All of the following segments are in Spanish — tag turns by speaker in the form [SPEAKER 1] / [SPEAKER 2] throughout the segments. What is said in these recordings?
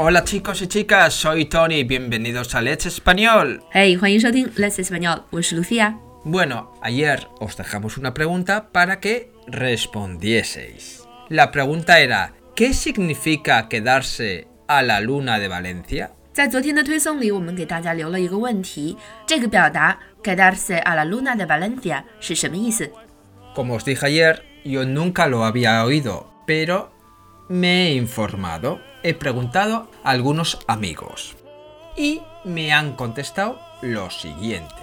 [SPEAKER 1] Hola chicos y chicas, soy Tony, bienvenidos a Let's Español.
[SPEAKER 2] Hey, 欢迎收听 Let's Español，我是 Lucia。
[SPEAKER 1] Bueno, ayer os dejamos una pregunta para que respondieseis. La pregunta era, ¿qué significa quedarse a la luna de Valencia?
[SPEAKER 2] 在昨天的推送里，我们给大家留了一个问题，这个表达 quedarse a la luna de Valencia 是什么意思？
[SPEAKER 1] Como os dije ayer, yo nunca lo había oído, pero me he informado, he preguntado a algunos amigos y me han contestado lo siguiente.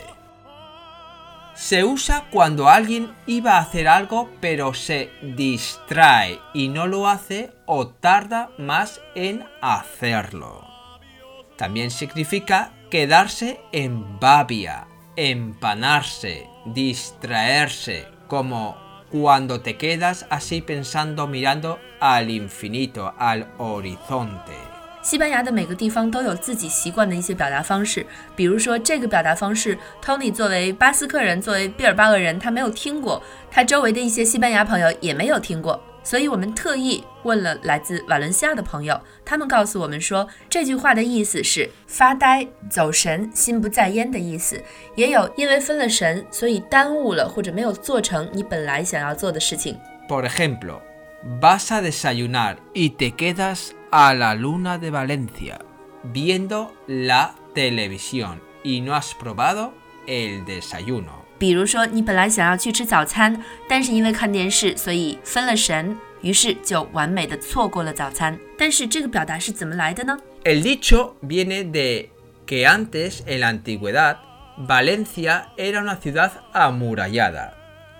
[SPEAKER 1] Se usa cuando alguien iba a hacer algo pero se distrae y no lo hace o tarda más en hacerlo. También significa quedarse en babia, empanarse, distraerse, como cuando te quedas así pensando mirando al infinito, al horizonte.
[SPEAKER 2] 西班牙的每个地方都有自己习惯的一些表达方式，比如说这个表达方式，Tony 作为巴斯克人，作为毕尔巴鄂人，他没有听过，他周围的一些西班牙朋友也没有听过， 所以我们特意问了来自瓦伦西亚的朋友，他们告诉我们说，这句话的意思是发呆、走神、心不在焉的意思，也有因为分了神，所以耽误了或者没有做成你本来想要做的事情。
[SPEAKER 1] Por ejemplo, vas a desayunar y te quedas a la luna de Valencia viendo la televisión y no has probado el desayuno.
[SPEAKER 2] 比如说，你本来想要去吃早餐，但是因为看电视，所以分了神，于是就完美的错过了早餐。但是这个表达是怎么来的呢？
[SPEAKER 1] El dicho viene de que antes, en la antigüedad, Valencia era una ciudad amurallada.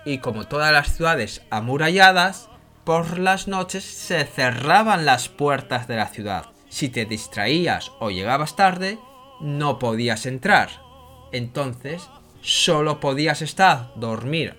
[SPEAKER 1] Y como todas las ciudades amuralladas, por las noches se cerraban las puertas de la ciudad. Si te distraías o llegabas tarde, no podías entrar. Entonces, solo podías estar, dormir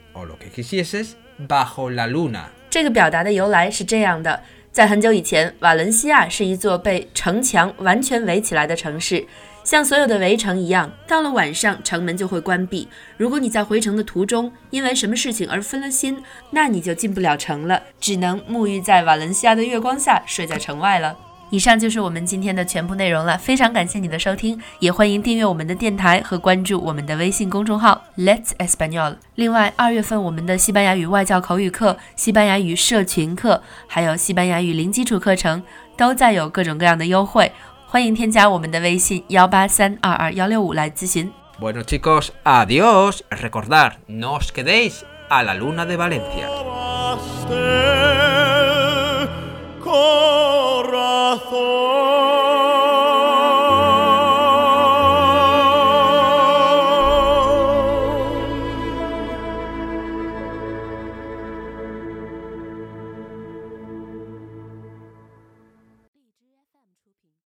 [SPEAKER 1] bajo la luna.
[SPEAKER 2] 这个表达的由来是这样的：在很久以前，瓦伦西亚是一座被城墙完全围起来的城市。像所有的围城一样，到了晚上城门就会关闭。如果你在回城的途中因为什么事情而分了心，那你就进不了城了，只能沐浴在瓦伦西亚的月光下，睡在城外了。以上就是我们今天的全部内容了，非常感谢你的收听，也欢迎订阅我们的电台和关注我们的微信公众号 Let's Español。另外，二月份我们的西班牙语外教口语课、西班牙语社群课，还有西班牙语零基础课程都在有各种各样的优惠，欢迎添加我们的微信幺八三二二幺六五来咨询。
[SPEAKER 1] Bueno chicos, adiós. Recordar, no os quedéis a la luna de Valencia.